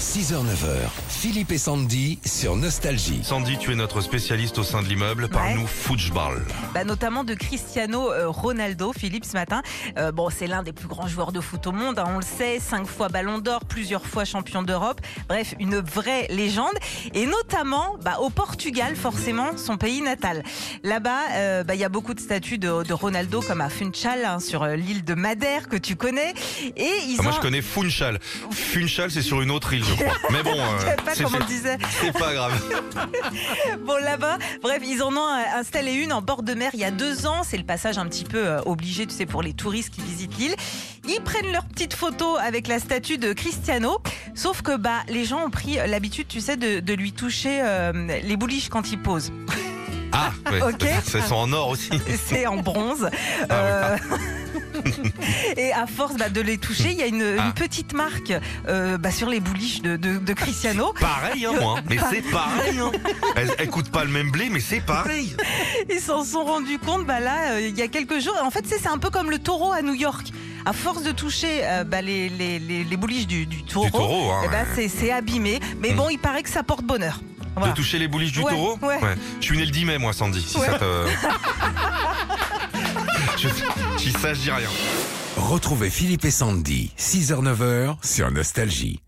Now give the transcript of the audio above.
6h-9h, Philippe et Sandy sur Nostalgie. Sandy, tu es notre spécialiste au sein de l'immeuble. Parle-nous football. Bah, notamment de Cristiano euh, Ronaldo, Philippe, ce matin. Euh, bon, c'est l'un des plus grands joueurs de foot au monde, hein, on le sait, cinq fois Ballon d'Or, plusieurs fois champion d'Europe. Bref, une vraie légende. Et notamment bah, au Portugal, forcément, son pays natal. Là-bas, euh, bah, il y a beaucoup de statues de, de Ronaldo, comme à Funchal, hein, sur l'île de Madère, que tu connais. Et ils Ah, moi, ont... je connais Funchal. Funchal, c'est sur une autre île, je crois. Mais bon, euh, pas c'est comment fait. on disait. C'est pas grave. Bon, là-bas, bref, ils en ont installé une en bord de mer il y a deux ans. C'est le passage un petit peu euh, obligé, tu sais, pour les touristes qui visitent l'île. Ils prennent leur petite photo avec la statue de Cristiano. Sauf que bah, les gens ont pris l'habitude, tu sais, de, de lui toucher euh, les bouliches quand il pose. Ah, ouais. Ok. C'est sont en or aussi. C'est en bronze. Ah Euh, Et à force bah, de les toucher, il y a une, une Ah. petite marque euh, bah, sur les bouliches de, de- de Cristiano. Pareil, hein, moi. Mais c'est pareil. Hein. Elle, elle coûte pas le même blé, mais c'est pareil. Ils s'en sont rendus compte bah là euh, il y a quelques jours. En fait, c'est un peu comme le taureau à New York. À force de toucher euh, bah, les, les, les, les bouliches du, du taureau, hein, eh ben, ouais. c'est- abîmé. Mais Mm. bon, il paraît que ça porte bonheur. Voilà. De toucher les bouliches du Ouais, taureau ouais. Je suis né le 10 mai, moi, Sandy. Si Ouais. ça te. je, si ça, je dis rien. Retrouvez Philippe et Sandy, 6h-9h sur Nostalgie.